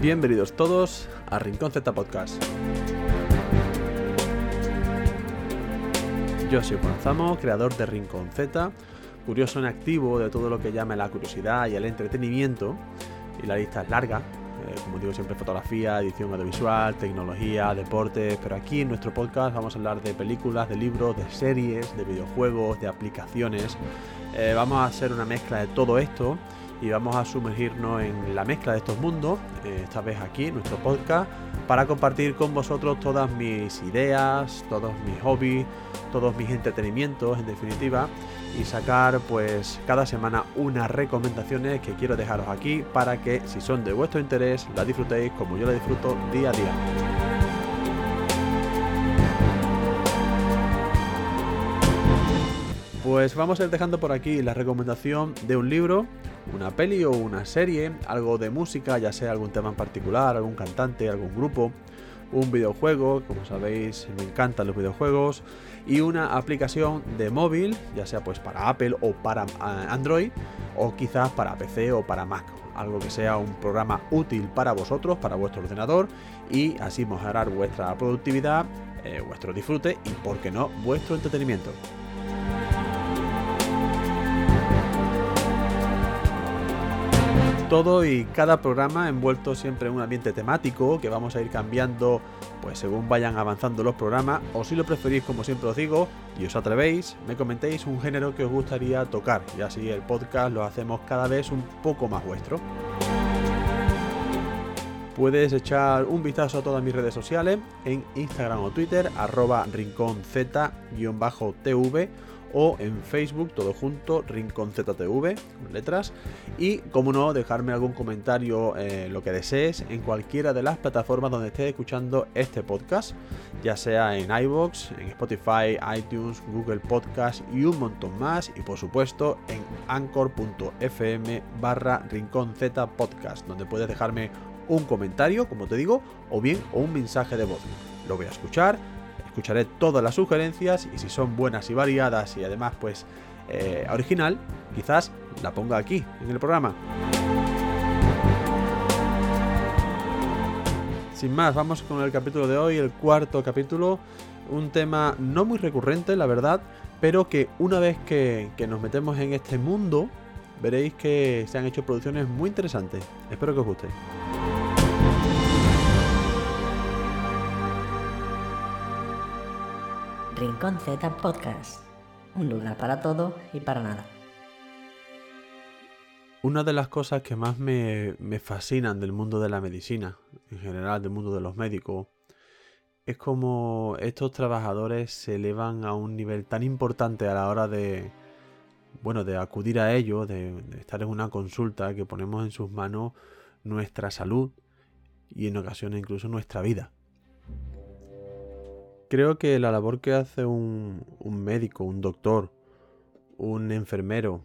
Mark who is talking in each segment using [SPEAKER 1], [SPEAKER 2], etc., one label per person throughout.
[SPEAKER 1] Bienvenidos todos a Rincón Z Podcast. Yo soy Juan Zamo, creador de Rincón Z, curioso en activo de todo lo que llama la curiosidad y el entretenimiento, y la lista es larga, eh, como digo siempre fotografía, edición audiovisual, tecnología, deportes, pero aquí en nuestro podcast vamos a hablar de películas, de libros, de series, de videojuegos, de aplicaciones, eh, vamos a hacer una mezcla de todo esto y vamos a sumergirnos en la mezcla de estos mundos, eh, esta vez aquí en nuestro podcast, para compartir con vosotros todas mis ideas, todos mis hobbies, todos mis entretenimientos en definitiva y sacar pues cada semana unas recomendaciones que quiero dejaros aquí para que si son de vuestro interés las disfrutéis como yo la disfruto día a día. Pues vamos a ir dejando por aquí la recomendación de un libro una peli o una serie, algo de música, ya sea algún tema en particular, algún cantante, algún grupo, un videojuego, como sabéis me encantan los videojuegos, y una aplicación de móvil, ya sea pues para Apple o para eh, Android, o quizás para PC o para Mac, algo que sea un programa útil para vosotros, para vuestro ordenador, y así mejorar vuestra productividad, eh, vuestro disfrute y, por qué no, vuestro entretenimiento. Todo y cada programa envuelto siempre en un ambiente temático que vamos a ir cambiando pues según vayan avanzando los programas o si lo preferís como siempre os digo y os atrevéis me comentéis un género que os gustaría tocar y así el podcast lo hacemos cada vez un poco más vuestro. Puedes echar un vistazo a todas mis redes sociales en Instagram o Twitter arroba rincónz-tv o en Facebook, todo junto, Rincón ZTV, con letras. Y, como no, dejarme algún comentario, eh, lo que desees, en cualquiera de las plataformas donde estés escuchando este podcast, ya sea en iBox, en Spotify, iTunes, Google Podcast y un montón más. Y por supuesto en anchor.fm barra Rincón Z Podcast, donde puedes dejarme un comentario, como te digo, o bien un mensaje de voz. Lo voy a escuchar escucharé todas las sugerencias y si son buenas y variadas y además pues eh, original, quizás la ponga aquí en el programa. Sin más, vamos con el capítulo de hoy, el cuarto capítulo, un tema no muy recurrente, la verdad, pero que una vez que, que nos metemos en este mundo, veréis que se han hecho producciones muy interesantes. Espero que os guste.
[SPEAKER 2] Rincón Z Podcast. Un lugar para todo y para nada.
[SPEAKER 1] Una de las cosas que más me, fascinan del mundo de la medicina, en general del mundo de los médicos, es como estos trabajadores se elevan a un nivel tan importante a la hora de, bueno, de acudir a ellos, de, de estar en una consulta, que ponemos en sus manos nuestra salud y en ocasiones incluso nuestra vida. Creo que la labor que hace un, médico, un doctor, un enfermero,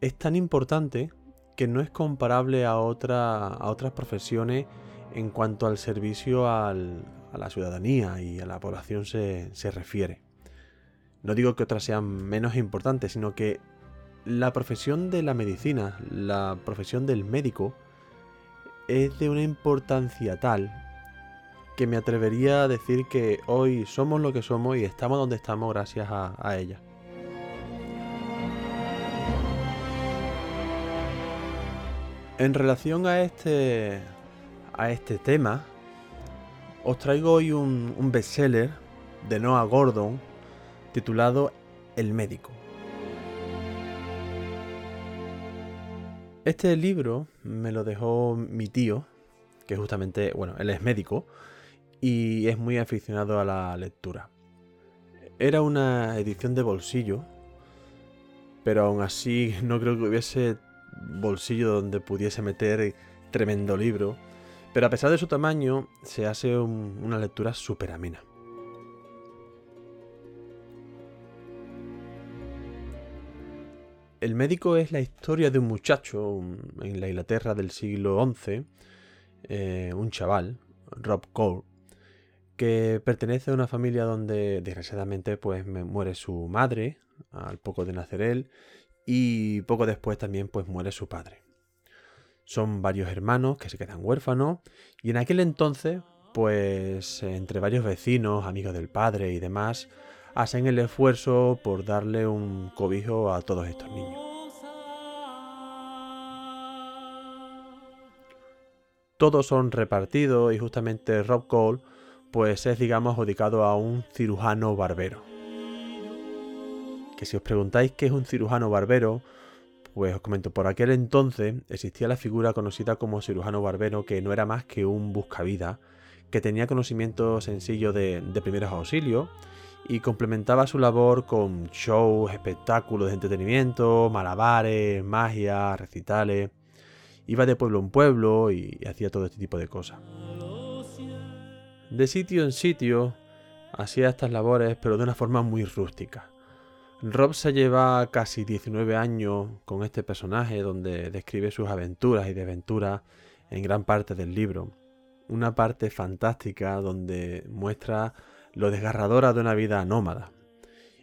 [SPEAKER 1] es tan importante que no es comparable a, otra, a otras profesiones en cuanto al servicio a la ciudadanía y a la población se refiere. No digo que otras sean menos importantes, sino que la profesión de la medicina, la profesión del médico, es de una importancia tal que me atrevería a decir que hoy somos lo que somos y estamos donde estamos gracias a, ella. En relación a este, a este tema, os traigo hoy un, un bestseller de Noah Gordon titulado El médico. Este libro me lo dejó mi tío, que justamente, bueno, él es médico, y es muy aficionado a la lectura. Era una edición de bolsillo, pero aún así no creo que hubiese bolsillo donde pudiese meter tremendo libro, pero a pesar de su tamaño se hace una lectura súper amena. El médico es la historia de un muchacho en la Inglaterra del siglo XI, eh, un chaval, Rob Cole, que pertenece a una familia donde desgraciadamente pues muere su madre al poco de nacer él y poco después también pues muere su padre. Son varios hermanos que se quedan huérfanos y en aquel entonces, pues entre varios vecinos, amigos del padre y demás, hacen el esfuerzo por darle un cobijo a todos estos niños. Todos son repartidos y justamente Rob Cole pues es digamos adjudicado a un cirujano barbero. Que si os preguntáis qué es un cirujano barbero, pues os comento, por aquel entonces existía la figura conocida como cirujano barbero que no era más que un buscavida, que tenía conocimiento sencillo de, de primeros auxilios y complementaba su labor con shows, espectáculos de entretenimiento, malabares, magia, recitales. Iba de pueblo en pueblo y hacía todo este tipo de cosas. De sitio en sitio hacía estas labores, pero de una forma muy rústica. Rob se lleva casi 19 años con este personaje donde describe sus aventuras y desventuras en gran parte del libro. Una parte fantástica donde muestra lo desgarradora de una vida nómada.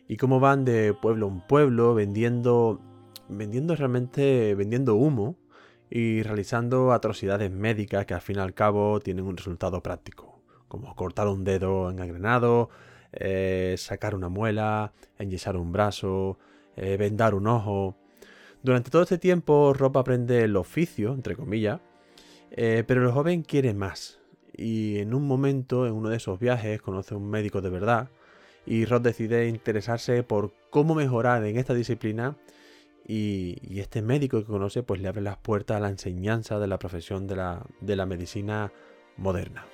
[SPEAKER 1] Y cómo van de pueblo en pueblo vendiendo, vendiendo realmente, vendiendo humo y realizando atrocidades médicas que al fin y al cabo tienen un resultado práctico, como cortar un dedo engangrenado, eh, sacar una muela, enyesar un brazo, eh, vendar un ojo. Durante todo este tiempo Rob aprende el oficio, entre comillas, eh, pero el joven quiere más y en un momento, en uno de esos viajes, conoce a un médico de verdad y Rod decide interesarse por cómo mejorar en esta disciplina y, este médico que conoce pues le abre las puertas a la enseñanza de la profesión de la, de la medicina moderna.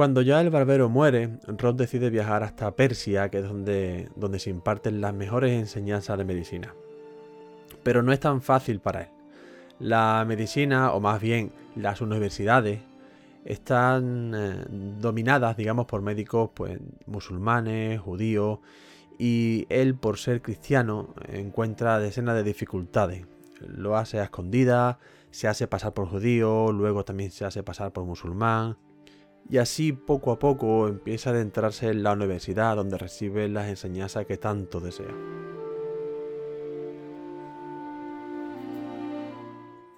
[SPEAKER 1] Cuando ya el barbero muere, Rod decide viajar hasta Persia, que es donde, donde se imparten las mejores enseñanzas de medicina pero no es tan fácil para él. La medicina, o más bien las universidades, están eh, dominadas, digamos, por médicos pues, musulmanes, judíos, y él, por ser cristiano, encuentra decenas de dificultades. Lo hace a escondidas, se hace pasar por judío, luego también se hace pasar por musulmán, y así poco a poco empieza a adentrarse en la universidad donde recibe las enseñanzas que tanto desea.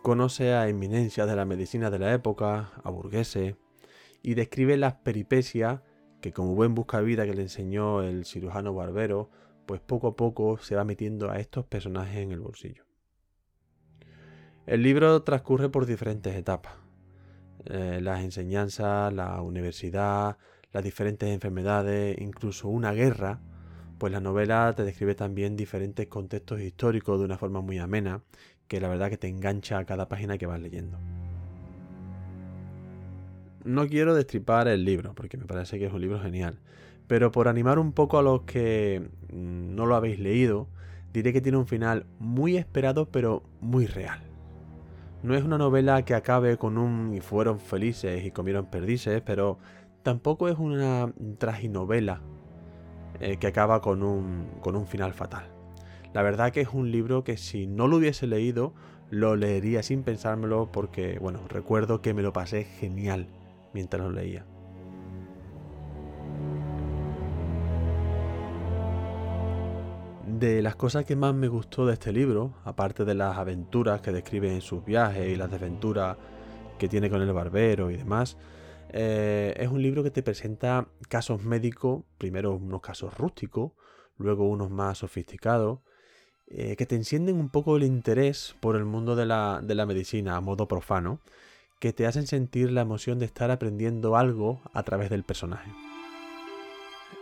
[SPEAKER 1] Conoce a eminencias de la medicina de la época, a burgueses, y describe las peripecias que como buen buscavida que le enseñó el cirujano barbero, pues poco a poco se va metiendo a estos personajes en el bolsillo. El libro transcurre por diferentes etapas. Eh, las enseñanzas, la universidad, las diferentes enfermedades, incluso una guerra, pues la novela te describe también diferentes contextos históricos de una forma muy amena que la verdad que te engancha a cada página que vas leyendo. No quiero destripar el libro, porque me parece que es un libro genial, pero por animar un poco a los que mm, no lo habéis leído, diré que tiene un final muy esperado pero muy real. No es una novela que acabe con un y fueron felices y comieron perdices, pero tampoco es una traginovela eh, que acaba con un, con un final fatal. La verdad que es un libro que si no lo hubiese leído, lo leería sin pensármelo porque, bueno, recuerdo que me lo pasé genial mientras lo leía. De las cosas que más me gustó de este libro, aparte de las aventuras que describe en sus viajes y las desventuras que tiene con el barbero y demás, eh, es un libro que te presenta casos médicos, primero unos casos rústicos, luego unos más sofisticados, eh, que te encienden un poco el interés por el mundo de la, de la medicina a modo profano, que te hacen sentir la emoción de estar aprendiendo algo a través del personaje.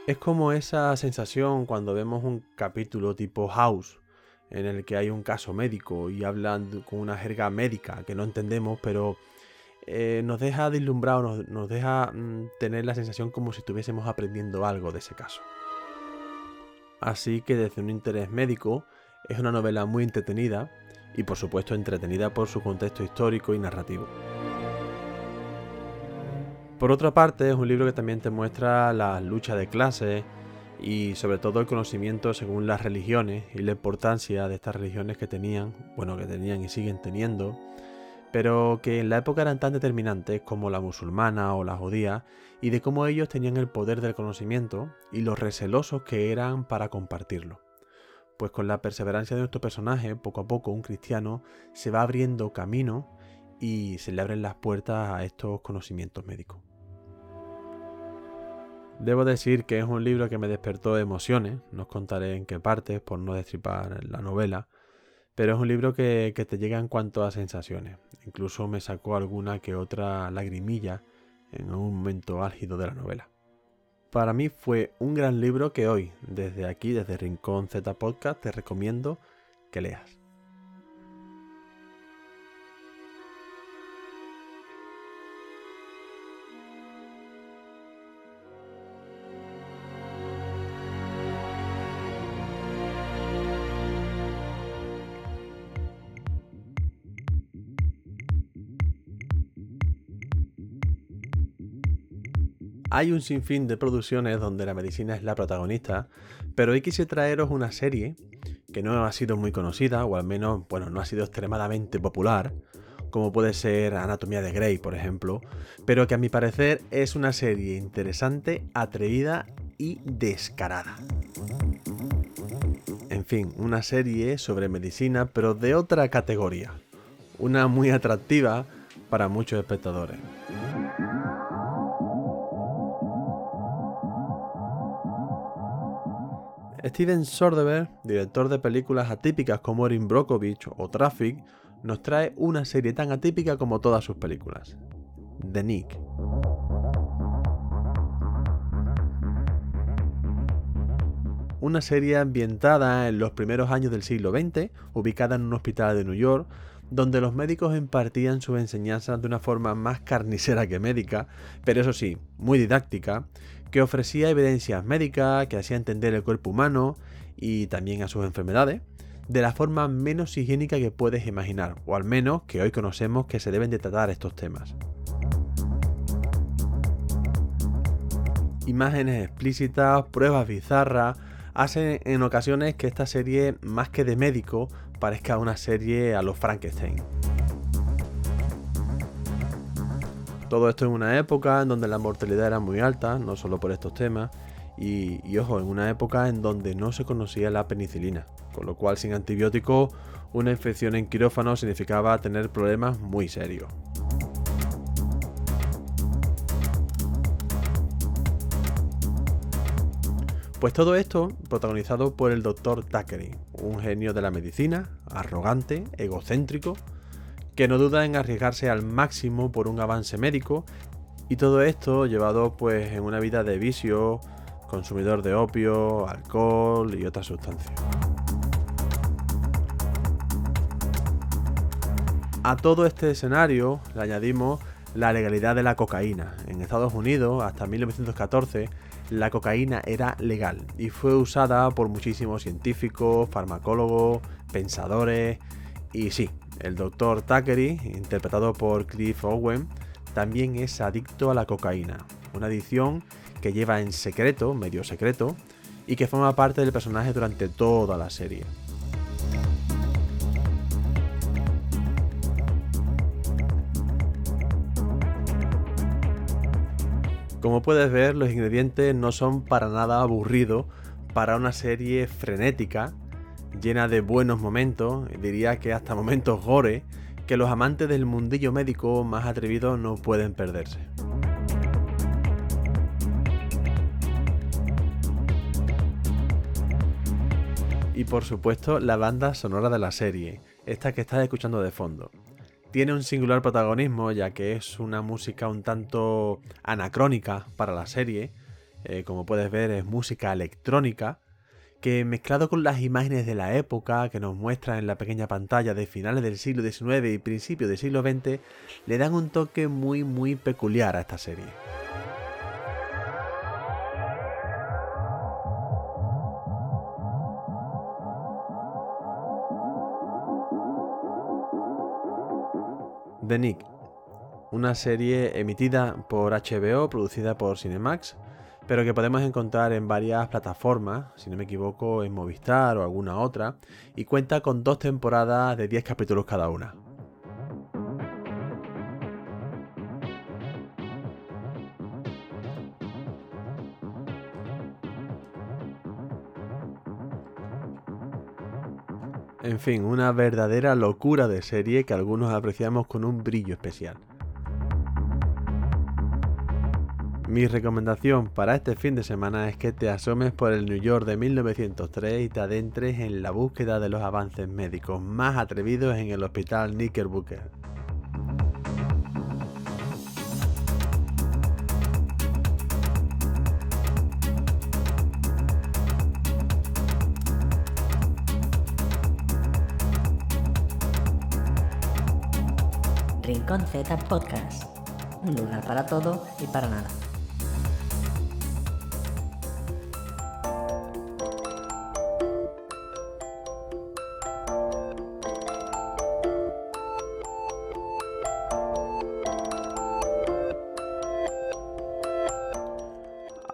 [SPEAKER 1] Es como esa sensación cuando vemos un capítulo tipo House, en el que hay un caso médico y hablan con una jerga médica que no entendemos, pero eh, nos deja deslumbrado, nos, nos deja mm, tener la sensación como si estuviésemos aprendiendo algo de ese caso. Así que desde un interés médico, es una novela muy entretenida y por supuesto entretenida por su contexto histórico y narrativo. Por otra parte, es un libro que también te muestra la lucha de clases y sobre todo el conocimiento según las religiones y la importancia de estas religiones que tenían, bueno, que tenían y siguen teniendo, pero que en la época eran tan determinantes como la musulmana o la judía y de cómo ellos tenían el poder del conocimiento y los recelosos que eran para compartirlo. pues con la perseverancia de nuestro personaje, poco a poco un cristiano se va abriendo camino y se le abren las puertas a estos conocimientos médicos. Debo decir que es un libro que me despertó emociones, no os contaré en qué partes por no destripar la novela, pero es un libro que, te llega en cuanto a sensaciones. Incluso me sacó alguna que otra lagrimilla en un momento álgido de la novela. Para mí fue un gran libro que hoy, desde aquí, desde Rincón Z Podcast, te recomiendo que leas. Hay un sinfín de producciones donde la medicina es la protagonista, pero hoy quise traeros una serie que no ha sido muy conocida, o al menos, bueno, no ha sido extremadamente popular, como puede ser Anatomía de Grey, por ejemplo, pero que a mi parecer es una serie interesante, atrevida y descarada. En fin, una serie sobre medicina, pero de otra categoría. Una muy atractiva para muchos espectadores. Steven Soderbergh, director de películas atípicas como Erin Brockovich o Traffic, nos trae una serie tan atípica como todas sus películas, The Nick. Una serie ambientada en los primeros años del siglo XX, ubicada en un hospital de New York, donde los médicos impartían sus enseñanzas de una forma más carnicera que médica, pero eso sí, muy didáctica, que ofrecía evidencias médicas, que hacía entender el cuerpo humano y también a sus enfermedades, de la forma menos higiénica que puedes imaginar, o al menos que hoy conocemos que se deben de tratar estos temas. Imágenes explícitas, pruebas bizarras, hacen en ocasiones que esta serie, más que de médico, parezca una serie a los Frankenstein. Todo esto en una época en donde la mortalidad era muy alta, no solo por estos temas, y, ojo, en una época en donde no se conocía la penicilina, con lo cual sin antibiótico una infección en quirófano significaba tener problemas muy serios. Pues todo esto protagonizado por el Dr. Thackeray, un genio de la medicina, arrogante, egocéntrico, que no duda en arriesgarse al máximo por un avance médico y todo esto llevado pues en una vida de vicio, consumidor de opio, alcohol y otras sustancias. A todo este escenario le añadimos la legalidad de la cocaína. En Estados Unidos, hasta 1914, la cocaína era legal y fue usada por muchísimos científicos, farmacólogos, pensadores y sí, el Dr. Thackeray, interpretado por Cliff Owen, también es adicto a la cocaína, una adicción que lleva en secreto, medio secreto, y que forma parte del personaje durante toda la serie. Como puedes ver, los ingredientes no son para nada aburridos para una serie frenética llena de buenos momentos, diría que hasta momentos gore, que los amantes del mundillo médico más atrevidos no pueden perderse. Y por supuesto la banda sonora de la serie, esta que estás escuchando de fondo. Tiene un singular protagonismo ya que es una música un tanto anacrónica para la serie, eh, como puedes ver es música electrónica, que mezclado con las imágenes de la época que nos muestran en la pequeña pantalla de finales del siglo XIX y principios del siglo XX, le dan un toque muy muy peculiar a esta serie. The Nick, una serie emitida por HBO, producida por Cinemax, pero que podemos encontrar en varias plataformas, si no me equivoco en Movistar o alguna otra, y cuenta con dos temporadas de 10 capítulos cada una. En fin, una verdadera locura de serie que algunos apreciamos con un brillo especial. Mi recomendación para este fin de semana es que te asomes por el New York de 1903 y te adentres en la búsqueda de los avances médicos más atrevidos en el hospital Knickerbocker.
[SPEAKER 2] Rincón Z Podcast. Un lugar para todo y para nada.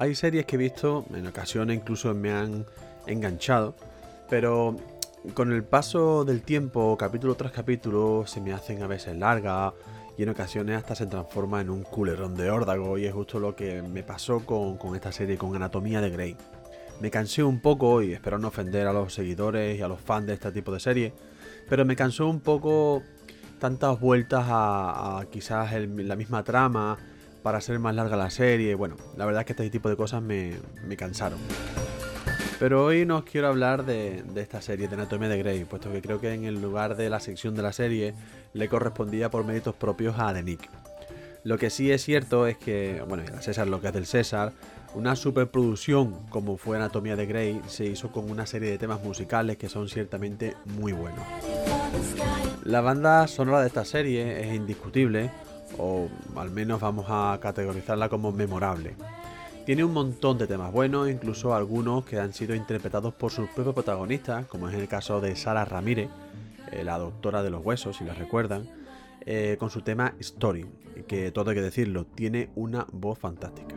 [SPEAKER 1] Hay series que he visto, en ocasiones incluso me han enganchado, pero con el paso del tiempo, capítulo tras capítulo, se me hacen a veces largas y en ocasiones hasta se transforma en un culerón de órdago y es justo lo que me pasó con, con esta serie, con Anatomía de Grey. Me cansé un poco y espero no ofender a los seguidores y a los fans de este tipo de serie, pero me cansó un poco tantas vueltas a, quizás la misma trama, para hacer más larga la serie. Bueno, la verdad es que este tipo de cosas me, cansaron. Pero hoy no os quiero hablar de, esta serie, de Anatomía de Grey, puesto que creo que en el lugar de la sección de la serie le correspondía por méritos propios a The. Lo que sí es cierto es que, bueno, César lo que es del César, una superproducción como fue Anatomía de Grey se hizo con una serie de temas musicales que son ciertamente muy buenos. La banda sonora de esta serie es indiscutible, o al menos vamos a categorizarla como memorable. Tiene un montón de temas buenos, incluso algunos que han sido interpretados por sus propios protagonistas, como es el caso de Sara Ramírez, eh, la doctora de los huesos, si la recuerdan, eh, con su tema Story, que todo hay que decirlo, tiene una voz fantástica.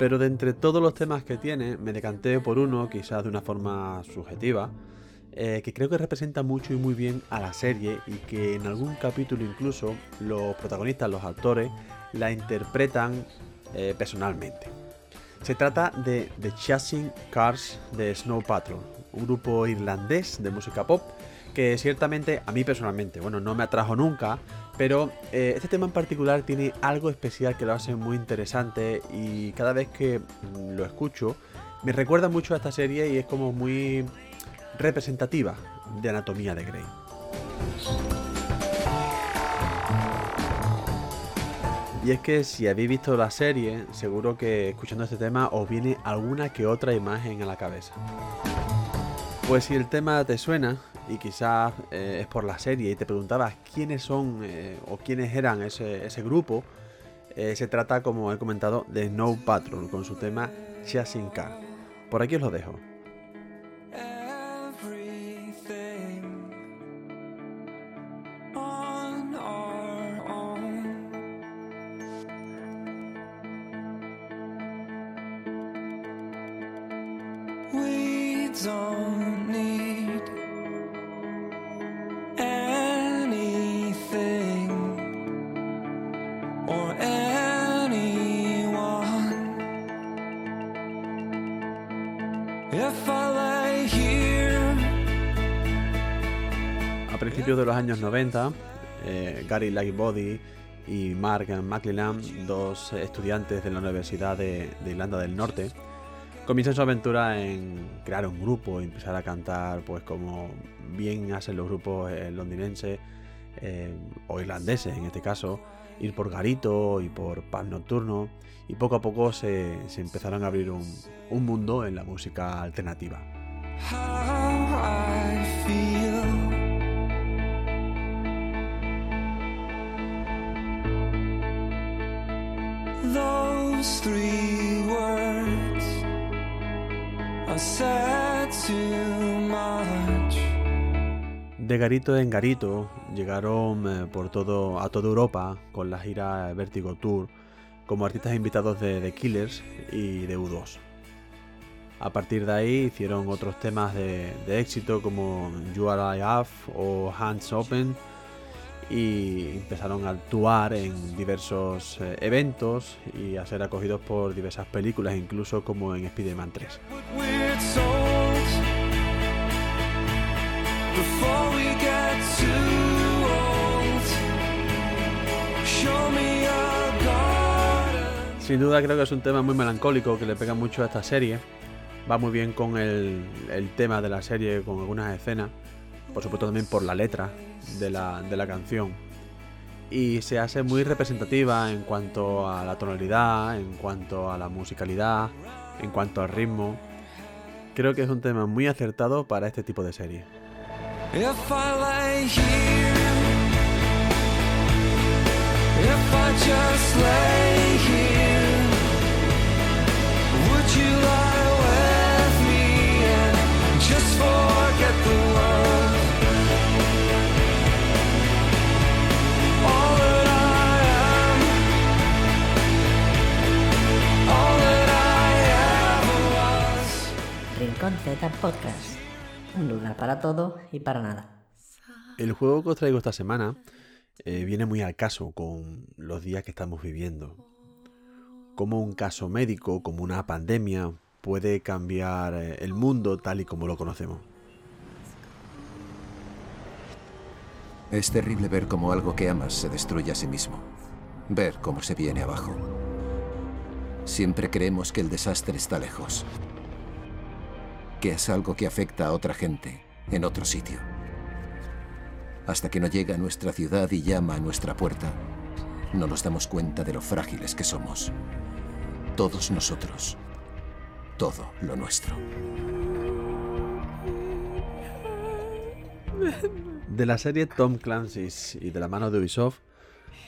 [SPEAKER 1] Pero de entre todos los temas que tiene, me decanté por uno, quizás de una forma subjetiva, eh, que creo que representa mucho y muy bien a la serie y que en algún capítulo incluso los protagonistas, los actores, la interpretan eh, personalmente. Se trata de The Chasing Cars de Snow Patrol, un grupo irlandés de música pop que ciertamente a mí personalmente, bueno, no me atrajo nunca, pero eh, este tema en particular tiene algo especial que lo hace muy interesante y cada vez que mm, lo escucho me recuerda mucho a esta serie y es como muy representativa de Anatomía de Grey. Y es que si habéis visto la serie, seguro que escuchando este tema os viene alguna que otra imagen a la cabeza. Pues si el tema te suena y quizás eh, es por la serie y te preguntabas quiénes son eh, o quiénes eran ese, grupo, eh, se trata, como he comentado, de Snow Patrol con su tema Chasing Car. Por aquí os lo dejo. A principios de los años 90, eh, Gary Lightbody y Mark McLellan, dos estudiantes de la Universidad de, Irlanda del Norte, comienzan su aventura en crear un grupo empezar a cantar, pues como bien hacen los grupos eh, londinenses eh, o irlandeses en este caso, ir por garito y por pub nocturno y poco a poco se, empezaron a abrir un, mundo en la música alternativa. De garito en garito llegaron eh, por todo, a toda Europa con la gira Vertigo Tour como artistas invitados de The Killers y de U2. A partir de ahí hicieron otros temas de, éxito como You Are I o Hands Open y empezaron a actuar en diversos eh, eventos y a ser acogidos por diversas películas, incluso como en Spider-Man 3. before we get too old. Show me a garden. Sin duda creo que es un tema muy melancólico que le pega mucho a esta serie. Va muy bien con el, el tema de la serie, con algunas escenas. Por supuesto también por la letra de la, de la canción. Y se hace muy representativa en cuanto a la tonalidad, en cuanto a la musicalidad, en cuanto al ritmo. Creo que es un tema muy acertado para este tipo de serie.
[SPEAKER 2] Rincón Z Podcast. Un lugar para todo y para nada.
[SPEAKER 1] El juego que os traigo esta semana eh, viene muy al caso con los días que estamos viviendo. Como un caso médico, como una pandemia, puede cambiar eh, el mundo tal y como lo conocemos.
[SPEAKER 3] Es terrible ver cómo algo que amas se destruye a sí mismo. Ver cómo se viene abajo. Siempre creemos que el desastre está lejos que es algo que afecta a otra gente en otro sitio. Hasta que no llega a nuestra ciudad y llama a nuestra puerta, no nos damos cuenta de lo frágiles que somos. Todos nosotros. Todo lo nuestro.
[SPEAKER 1] De la serie Tom Clancy's y de la mano de Ubisoft,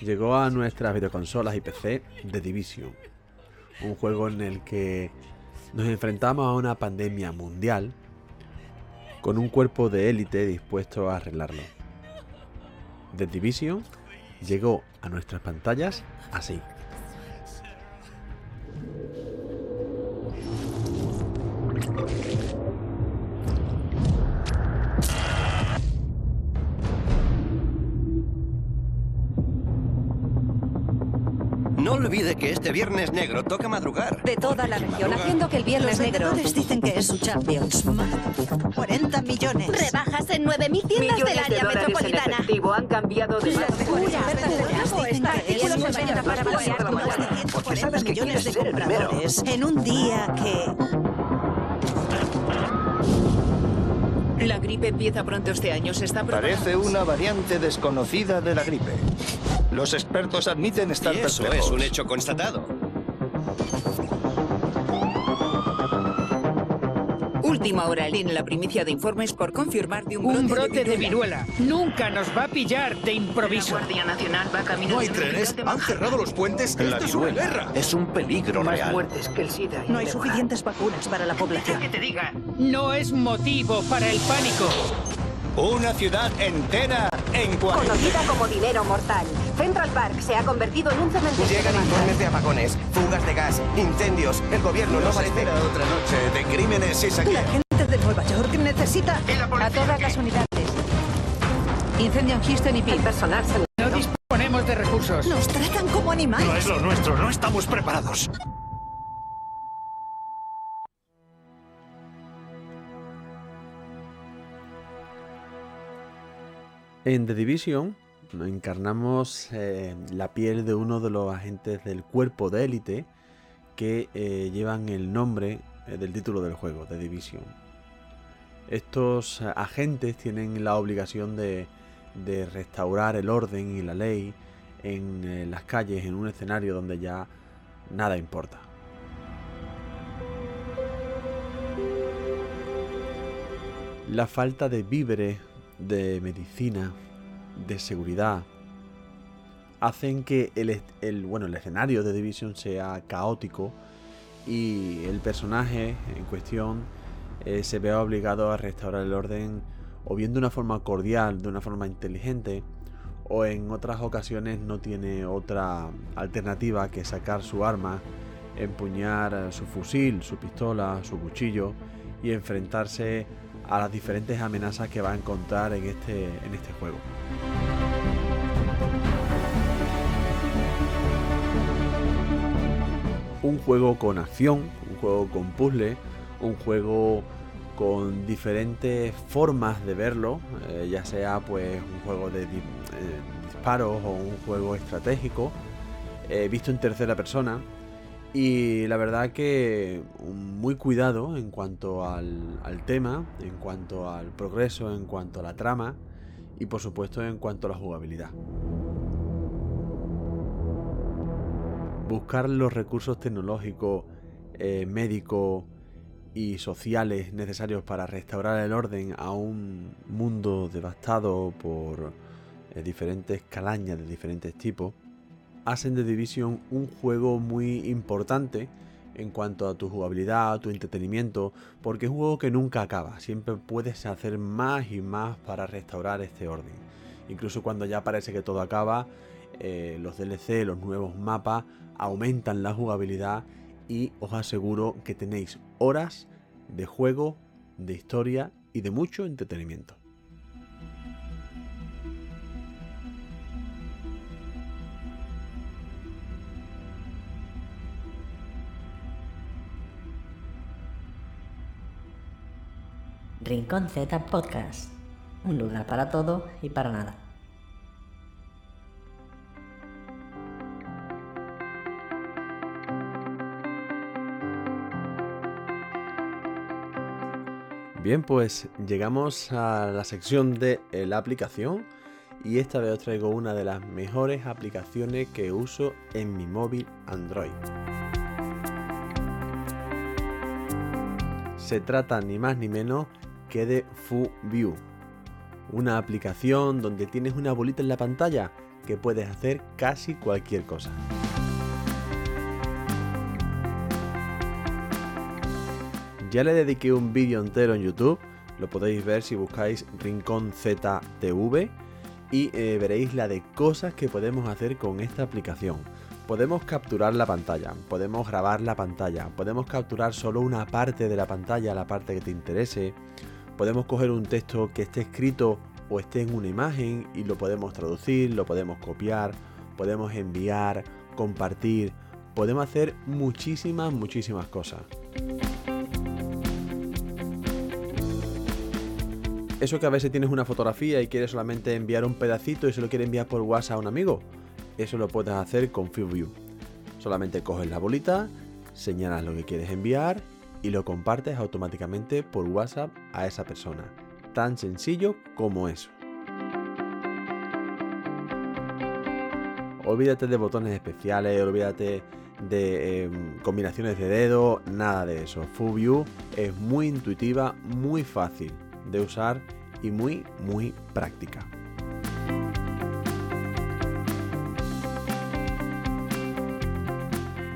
[SPEAKER 1] llegó a nuestras videoconsolas y PC The Division. Un juego en el que nos enfrentamos a una pandemia mundial con un cuerpo de élite dispuesto a arreglarlo. The Division llegó a nuestras pantallas así.
[SPEAKER 4] Olvide que este Viernes Negro toca madrugar.
[SPEAKER 5] De toda la región, haciendo que el Viernes Negro...
[SPEAKER 6] Los dicen que es su Champions. 40 millones.
[SPEAKER 5] Rebajas en 9.000 tiendas del área
[SPEAKER 7] de
[SPEAKER 5] metropolitana.
[SPEAKER 7] En efectivo han cambiado de...
[SPEAKER 6] Porque sabes que millones de compradores en un día que...
[SPEAKER 7] La gripe empieza pronto este año, se está
[SPEAKER 8] Parece una variante desconocida de la gripe. Los expertos admiten estar
[SPEAKER 4] y eso
[SPEAKER 8] perplejos.
[SPEAKER 4] es un hecho constatado.
[SPEAKER 7] Última hora en la primicia de informes por confirmar de un brote,
[SPEAKER 9] Un brote de
[SPEAKER 7] viruela.
[SPEAKER 9] viruela. Nunca nos va a pillar de
[SPEAKER 7] La
[SPEAKER 9] improviso.
[SPEAKER 7] Guardia Nacional va camino
[SPEAKER 8] No hay trenes, han cerrado los puentes.
[SPEAKER 4] La
[SPEAKER 8] Esto es una guerra.
[SPEAKER 4] es un peligro
[SPEAKER 7] Más
[SPEAKER 4] real.
[SPEAKER 7] muertes que el SIDA.
[SPEAKER 6] No hay suficientes vacunas para la población.
[SPEAKER 7] Que te diga.
[SPEAKER 9] No es motivo para el pánico.
[SPEAKER 8] Una ciudad entera en cuarentena.
[SPEAKER 5] Conocida como dinero mortal. Central Park se ha convertido en un cementerio.
[SPEAKER 4] Llegan informes de apagones, fugas de gas, incendios. El gobierno no parece...
[SPEAKER 8] espera otra noche de crímenes y
[SPEAKER 6] La
[SPEAKER 8] saqueos.
[SPEAKER 6] gente de Nueva York necesita...
[SPEAKER 7] A todas las unidades. Incendio en Houston y Peel.
[SPEAKER 5] personal.
[SPEAKER 9] No disponemos de recursos.
[SPEAKER 6] Nos tratan como animales.
[SPEAKER 8] lo nuestro, no estamos preparados.
[SPEAKER 1] En The Division encarnamos la piel de uno de los agentes del cuerpo de élite que eh, llevan el nombre eh, del título del juego, The Division. Estos agentes tienen la obligación de, de restaurar el orden y la ley en eh, las calles, en un escenario donde ya nada importa. La falta de víveres, de medicina, de seguridad, hacen que el, el, bueno, el escenario de Division sea caótico y el personaje en cuestión eh, se vea obligado a restaurar el orden o bien de una forma cordial, de una forma inteligente, o en otras ocasiones no tiene otra alternativa que sacar su arma, empuñar eh, su fusil, su pistola, su cuchillo y enfrentarse a las diferentes amenazas que va a encontrar en este, en este juego. Un juego con acción, un juego con puzzle, un juego con diferentes formas de verlo, eh, ya sea pues un juego de disparos o un juego estratégico, visto en tercera persona. Y la verdad que muy cuidado en cuanto al, tema, en cuanto al progreso, en cuanto a la trama y por supuesto en cuanto a la jugabilidad. Buscar los recursos tecnológicos, eh, médicos y sociales necesarios para restaurar el orden a un mundo devastado por eh, diferentes calañas de diferentes tipos, hacen de Division un juego muy importante en cuanto a tu jugabilidad, tu entretenimiento, porque es un juego que nunca acaba, siempre puedes hacer más y más para restaurar este orden. Incluso cuando ya parece que todo acaba, eh, los DLC, los nuevos mapas, aumentan la jugabilidad y os aseguro que tenéis horas de juego, de historia y de mucho entretenimiento.
[SPEAKER 2] Rincón Z Podcast. Un lugar para todo y para nada.
[SPEAKER 1] Bien, pues llegamos a la sección de eh, la aplicación y esta vez os traigo una de las mejores aplicaciones que uso en mi móvil Android. Se trata ni más ni menos que de FuView, una aplicación donde tienes una bolita en la pantalla que puedes hacer casi cualquier cosa. Ya le dediqué un vídeo entero en YouTube, lo podéis ver si buscáis Rincón ZTV y eh, veréis la de cosas que podemos hacer con esta aplicación. Podemos capturar la pantalla, podemos grabar la pantalla, podemos capturar solo una parte de la pantalla, la parte que te interese, podemos coger un texto que esté escrito o esté en una imagen y lo podemos traducir, lo podemos copiar, podemos enviar, compartir, podemos hacer muchísimas, muchísimas cosas. Eso que a veces tienes una fotografía y quieres solamente enviar un pedacito y se lo quieres enviar por WhatsApp a un amigo, eso lo puedes hacer con FuView. Solamente coges la bolita, señalas lo que quieres enviar y lo compartes automáticamente por WhatsApp a esa persona. Tan sencillo como eso. Olvídate de botones especiales, olvídate de em, combinaciones de dedo, nada de eso. FuView es muy intuitiva, muy fácil de usar y muy, muy práctica.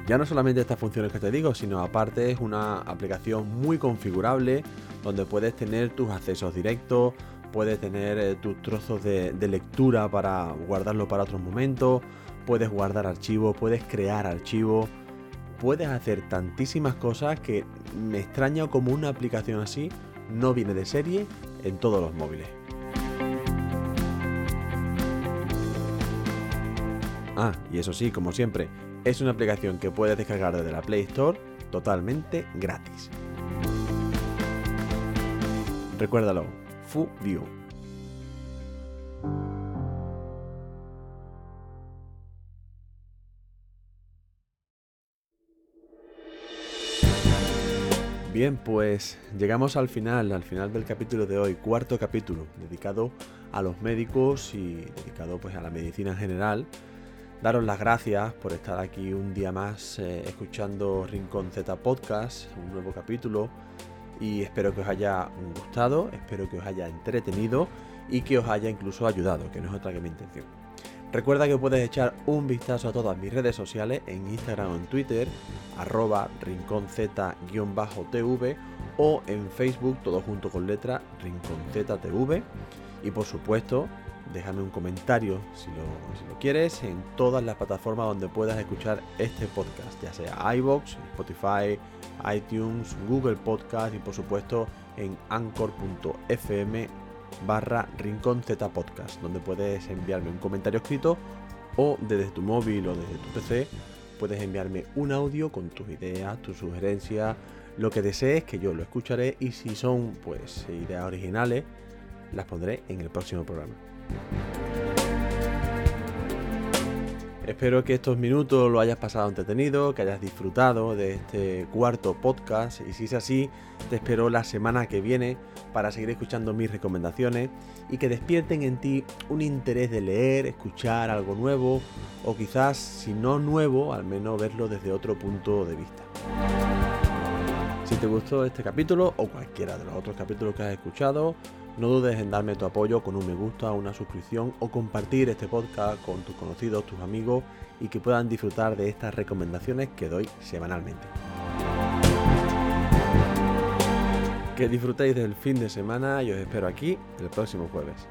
[SPEAKER 1] Ya no solamente estas funciones que te digo, sino aparte es una aplicación muy configurable donde puedes tener tus accesos directos, puedes tener eh, tus trozos de, lectura para guardarlo para otros momentos, puedes guardar archivos, puedes crear archivos, puedes hacer tantísimas cosas que me extraña como una aplicación así no viene de serie en todos los móviles. Ah, y eso sí, como siempre, es una aplicación que puedes descargar desde la Play Store totalmente gratis. Recuérdalo, FuView. Bien, pues llegamos al final, al final del capítulo de hoy, cuarto capítulo, dedicado a los médicos y dedicado pues a la medicina en general daros las gracias por estar aquí un día más eh, escuchando Rincón Z Podcast, un nuevo capítulo. Y espero que os haya gustado, espero que os haya entretenido y que os haya incluso ayudado, que no es otra que mi intención. Recuerda que puedes echar un vistazo a todas mis redes sociales en Instagram o en Twitter, arroba rinconz-tv o en Facebook, todo junto con letra rinconztv. Y por supuesto, déjame un comentario si lo, quieres en todas las plataformas donde puedas escuchar este podcast, ya sea iBox, Spotify, iTunes, Google Podcast y por supuesto en anchor.fm barra Rincón Z Podcast, donde puedes enviarme un comentario escrito o desde tu móvil o desde tu PC puedes enviarme un audio con tus ideas, tus sugerencias, lo que desees que yo lo escucharé y si son pues ideas originales las pondré en el próximo programa. Espero que estos minutos lo hayas pasado entretenido, que hayas disfrutado de este cuarto podcast y si es así, te espero la semana que viene para seguir escuchando mis recomendaciones y que despierten en ti un interés de leer, escuchar algo nuevo o quizás, si no nuevo, al menos verlo desde otro punto de vista. Si te gustó este capítulo o cualquiera de los otros capítulos que has escuchado, no dudes en darme tu apoyo con un me gusta, una suscripción o compartir este podcast con tus conocidos, tus amigos y que puedan disfrutar de estas recomendaciones que doy semanalmente. Que disfrutéis del fin de semana y os espero aquí el próximo jueves.